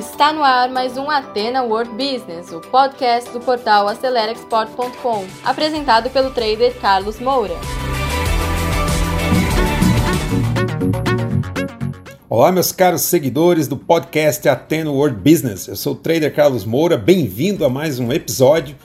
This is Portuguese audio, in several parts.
Está no ar mais um Atena World Business, o podcast do portal AceleraExport.com, apresentado pelo trader Carlos Moura. Olá, meus caros seguidores do podcast Atena World Business. Eu sou o trader Carlos Moura, bem-vindo a mais um episódio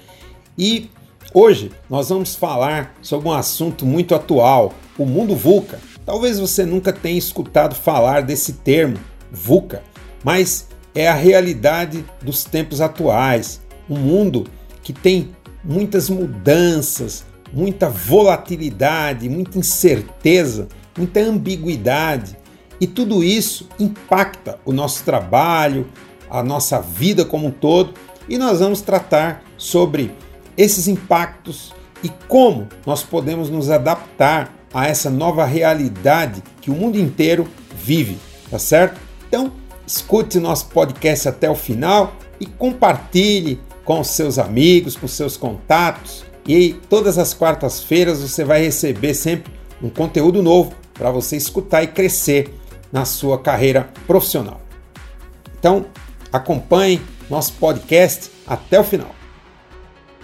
e hoje nós vamos falar sobre um assunto muito atual, o mundo VUCA. Talvez você nunca tenha escutado falar desse termo, VUCA, mas é a realidade dos tempos atuais. Um mundo que tem muitas mudanças, muita volatilidade, muita incerteza, muita ambiguidade. E tudo isso impacta o nosso trabalho, a nossa vida como um todo. E nós vamos tratar sobre esses impactos e como nós podemos nos adaptar a essa nova realidade que o mundo inteiro vive, tá certo? Então, escute nosso podcast até o final e compartilhe com seus amigos, com seus contatos. E todas as quartas-feiras você vai receber sempre um conteúdo novo para você escutar e crescer na sua carreira profissional. Então, acompanhe nosso podcast até o final.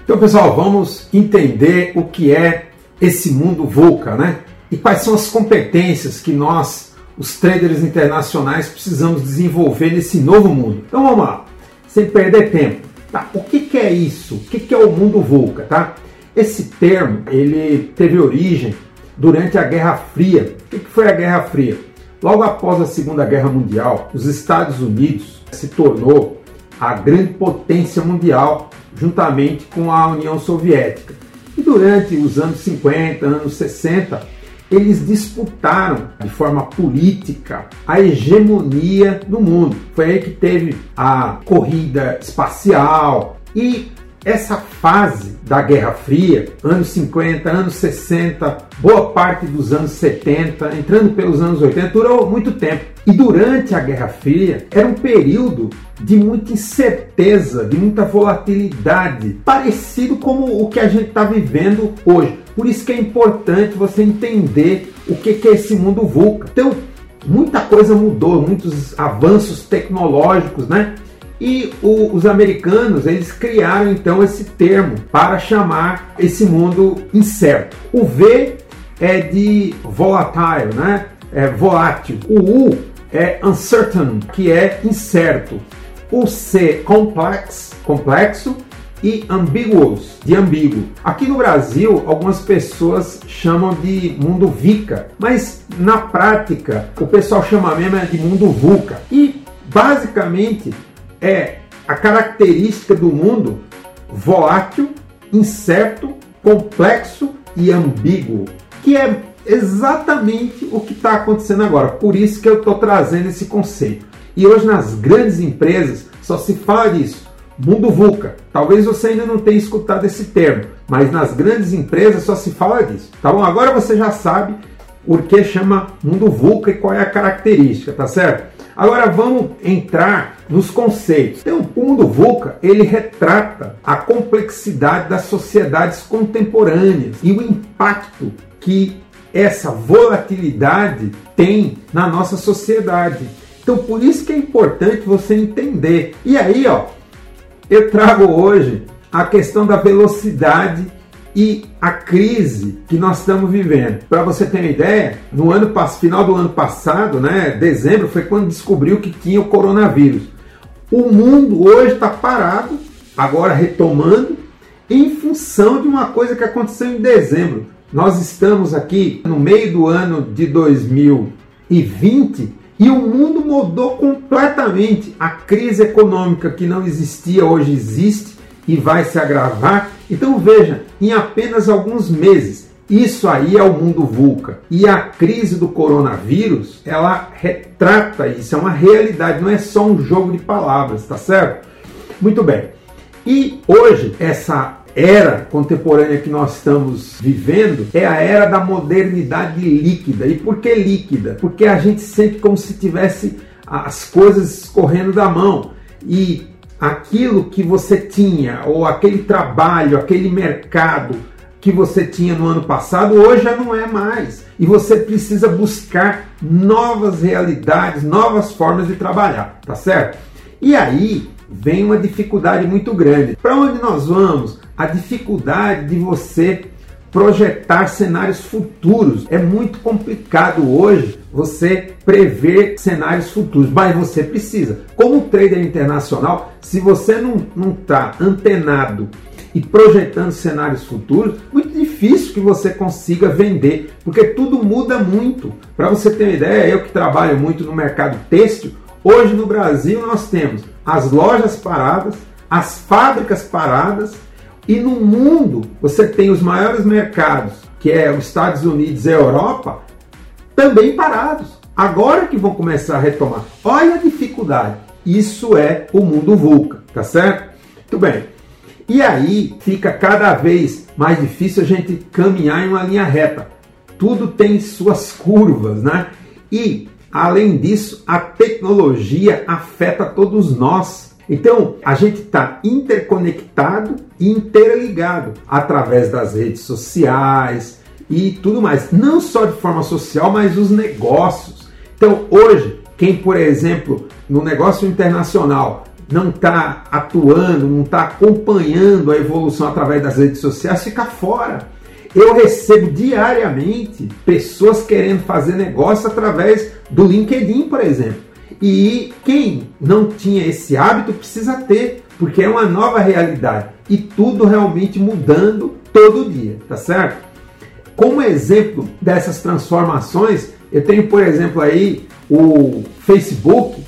Então, pessoal, vamos entender o que é esse mundo VUCA, né? E quais são as competências que nós os traders internacionais precisamos desenvolver nesse novo mundo. Então vamos lá, sem perder tempo. Tá, o que, que é isso? O que, que é o mundo VUCA? Tá? Esse termo ele teve origem durante a Guerra Fria. O que, que foi a Guerra Fria? Logo após a Segunda Guerra Mundial, os Estados Unidos se tornou a grande potência mundial juntamente com a União Soviética. E durante os anos 50, anos 60, eles disputaram de forma política a hegemonia no mundo. Foi aí que teve a corrida espacial e essa fase da Guerra Fria, anos 50, anos 60, boa parte dos anos 70, entrando pelos anos 80, durou muito tempo. E durante a Guerra Fria era um período de muita incerteza, de muita volatilidade, parecido como o que a gente está vivendo hoje. Por isso que é importante você entender o que é esse mundo VUCA. Então, muita coisa mudou, muitos avanços tecnológicos, né? E o, os americanos eles criaram então esse termo para chamar esse mundo incerto. O V é de volatile, né? É volátil. O U é uncertain, que é incerto. O C complex, complexo e ambiguous, de ambíguo. Aqui no Brasil, algumas pessoas chamam de mundo VICA, mas na prática o pessoal chama mesmo de mundo VUCA. E basicamente é a característica do mundo volátil, incerto, complexo e ambíguo, que é exatamente o que está acontecendo agora. Por isso que eu estou trazendo esse conceito. E hoje nas grandes empresas só se fala disso. Mundo VUCA. Talvez você ainda não tenha escutado esse termo, mas nas grandes empresas só se fala disso. Tá bom? Agora você já sabe o que chama mundo VUCA e qual é a característica, tá certo? Agora vamos entrar nos conceitos. Então, o mundo VUCA ele retrata a complexidade das sociedades contemporâneas e o impacto que essa volatilidade tem na nossa sociedade. Então, por isso que é importante você entender. E aí, ó, eu trago hoje a questão da velocidade e a crise que nós estamos vivendo. Para você ter uma ideia, no ano final do ano passado, né, dezembro, foi quando descobriu que tinha o coronavírus. O mundo hoje está parado, agora retomando, em função de uma coisa que aconteceu em dezembro. Nós estamos aqui no meio do ano de 2020 e o mundo mudou completamente. A crise econômica que não existia hoje existe e vai se agravar. Então veja, em apenas alguns meses, isso aí é o mundo VUCA. E a crise do coronavírus, ela retrata isso, é uma realidade, não é só um jogo de palavras, tá certo? Muito bem. E hoje, essa era contemporânea que nós estamos vivendo é a era da modernidade líquida. E por que líquida? Porque a gente sente como se tivesse as coisas escorrendo da mão. E aquilo que você tinha, ou aquele trabalho, aquele mercado que você tinha no ano passado, hoje já não é mais. E você precisa buscar novas realidades, novas formas de trabalhar, tá certo? E aí vem uma dificuldade muito grande. Para onde nós vamos? A dificuldade de você projetar cenários futuros. É muito complicado hoje você prever cenários futuros, mas você precisa. Como trader internacional, se você não está antenado e projetando cenários futuros, muito difícil que você consiga vender, porque tudo muda muito. Para você ter uma ideia, eu que trabalho muito no mercado têxtil, hoje no Brasil nós temos as lojas paradas, as fábricas paradas, e no mundo você tem os maiores mercados, que é os Estados Unidos e a Europa, também parados. Agora que vão começar a retomar. Olha a dificuldade. Isso é o mundo VUCA, tá certo? Muito bem. E aí fica cada vez mais difícil a gente caminhar em uma linha reta. Tudo tem suas curvas, né? E além disso, a tecnologia afeta todos nós. Então, a gente está interconectado e interligado através das redes sociais e tudo mais. Não só de forma social, mas os negócios. Então, hoje, quem, por exemplo, no negócio internacional não está atuando, não está acompanhando a evolução através das redes sociais, fica fora. Eu recebo diariamente pessoas querendo fazer negócio através do LinkedIn, por exemplo. E quem não tinha esse hábito precisa ter, porque é uma nova realidade e tudo realmente mudando todo dia, tá certo? Como exemplo dessas transformações, eu tenho, por exemplo, aí o Facebook,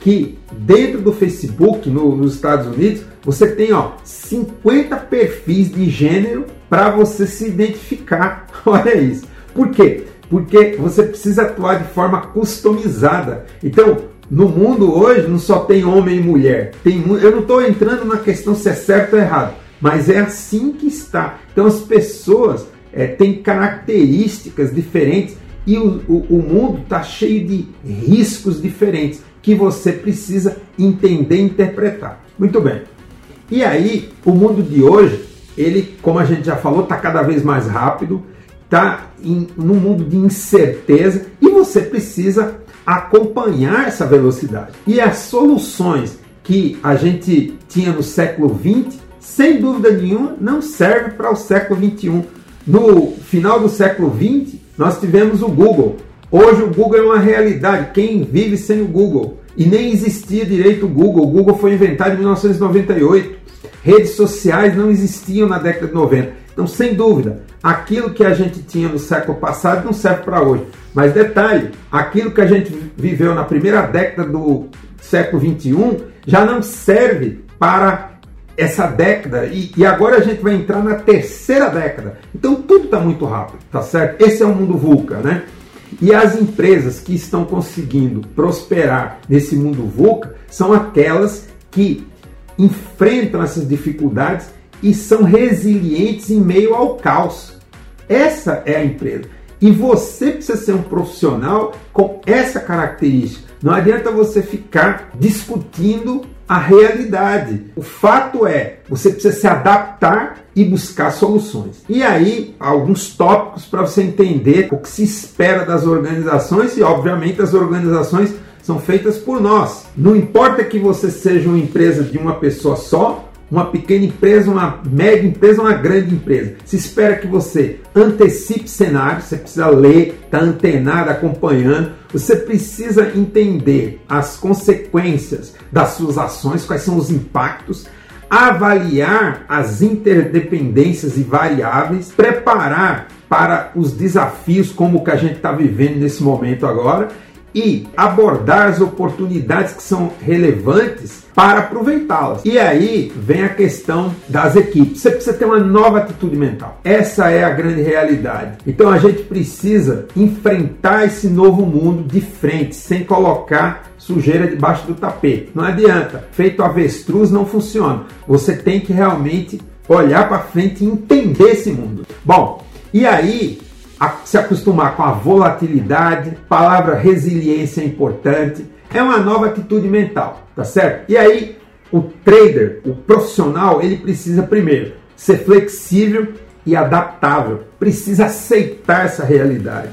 que dentro do Facebook no, nos Estados Unidos, você tem ó, 50 perfis de gênero para você se identificar. Olha isso. Por quê? Porque você precisa atuar de forma customizada. Então, no mundo hoje não só tem homem e mulher. Tem, eu não estou entrando na questão se é certo ou errado, mas é assim que está. Então as pessoas é, têm características diferentes e o, o, o mundo está cheio de riscos diferentes que você precisa entender e interpretar. Muito bem. E aí, o mundo de hoje, ele, como a gente já falou, está cada vez mais rápido, está num mundo de incerteza e você precisa acompanhar essa velocidade. E as soluções que a gente tinha no século XX, sem dúvida nenhuma, não servem para o século XXI. No final do século XX, nós tivemos o Google. Hoje o Google é uma realidade. Quem vive sem o Google? E nem existia direito o Google. O Google foi inventado em 1998. Redes sociais não existiam na década de 90. Então, sem dúvida, aquilo que a gente tinha no século passado não serve para hoje. Mas detalhe, aquilo que a gente viveu na primeira década do século 21 já não serve para essa década e, e, agora a gente vai entrar na terceira década. Então tudo está muito rápido, tá certo? Esse é o mundo VUCA, né? E as empresas que estão conseguindo prosperar nesse mundo VUCA são aquelas que enfrentam essas dificuldades e são resilientes em meio ao caos. Essa é a empresa. E você precisa ser um profissional com essa característica. Não adianta você ficar discutindo a realidade. O fato é, você precisa se adaptar e buscar soluções. E aí, alguns tópicos para você entender o que se espera das organizações e, obviamente, as organizações são feitas por nós. Não importa que você seja uma empresa de uma pessoa só uma pequena empresa, uma média empresa, uma grande empresa. Se espera que você antecipe cenários, você precisa ler, estar tá antenado, acompanhando. Você precisa entender as consequências das suas ações, quais são os impactos, avaliar as interdependências e variáveis, preparar para os desafios como o que a gente está vivendo nesse momento agora e abordar as oportunidades que são relevantes para aproveitá-las. E aí vem a questão das equipes. Você precisa ter uma nova atitude mental. Essa é a grande realidade. Então a gente precisa enfrentar esse novo mundo de frente, sem colocar sujeira debaixo do tapete. Não adianta. Feito avestruz não funciona. Você tem que realmente olhar para frente e entender esse mundo. Bom, e aí se acostumar com a volatilidade, palavra resiliência é importante, é uma nova atitude mental, tá certo? E aí o trader, o profissional, ele precisa primeiro ser flexível e adaptável, precisa aceitar essa realidade.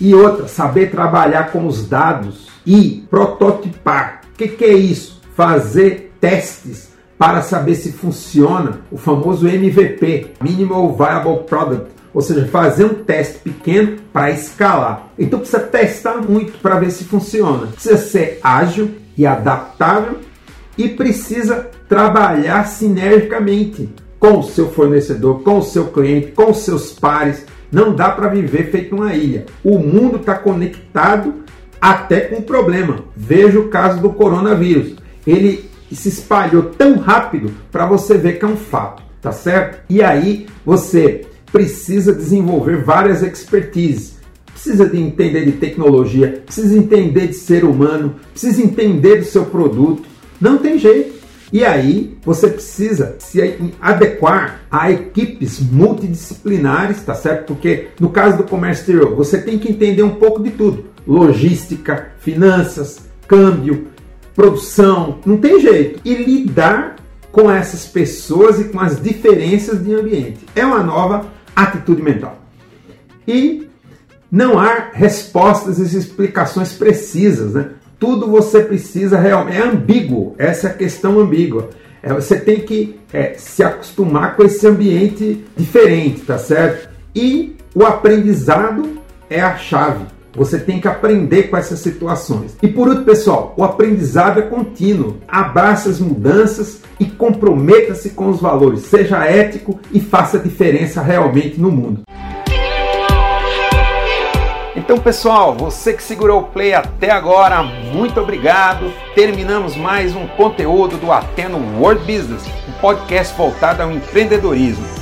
E outra, saber trabalhar com os dados e prototipar. O que, que é isso? fazer testes para saber se funciona, o famoso MVP, Minimal Viable Product, ou seja, fazer um teste pequeno para escalar. Então precisa testar muito para ver se funciona. Precisa ser ágil e adaptável e precisa trabalhar sinergicamente com o seu fornecedor, com o seu cliente, com os seus pares. Não dá para viver feito uma ilha. O mundo está conectado até com problema. Veja o caso do coronavírus. Ele se espalhou tão rápido para você ver que é um fato, tá certo? E aí você precisa desenvolver várias expertises. Precisa de entender de tecnologia, precisa entender de ser humano, precisa entender do seu produto. Não tem jeito. E aí você precisa se adequar a equipes multidisciplinares, tá certo? Porque no caso do comércio exterior, você tem que entender um pouco de tudo: logística, finanças, câmbio, produção, não tem jeito. E lidar com essas pessoas e com as diferenças de ambiente. É uma nova atitude mental. E não há respostas e explicações precisas, né? Tudo você precisa realmente. É ambíguo, essa é a questão ambígua. É, você tem que é, se acostumar com esse ambiente diferente, tá certo? E o aprendizado é a chave. Você tem que aprender com essas situações. E por último, pessoal, o aprendizado é contínuo. Abraça as mudanças e comprometa-se com os valores. Seja ético e faça diferença realmente no mundo. Então, pessoal, você que segurou o play até agora, muito obrigado. Terminamos mais um conteúdo do Ateno World Business, um podcast voltado ao empreendedorismo.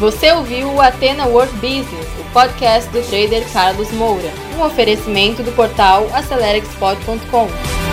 Você ouviu o Atena World Business, o podcast do trader Carlos Moura, um oferecimento do portal AceleraExport.com.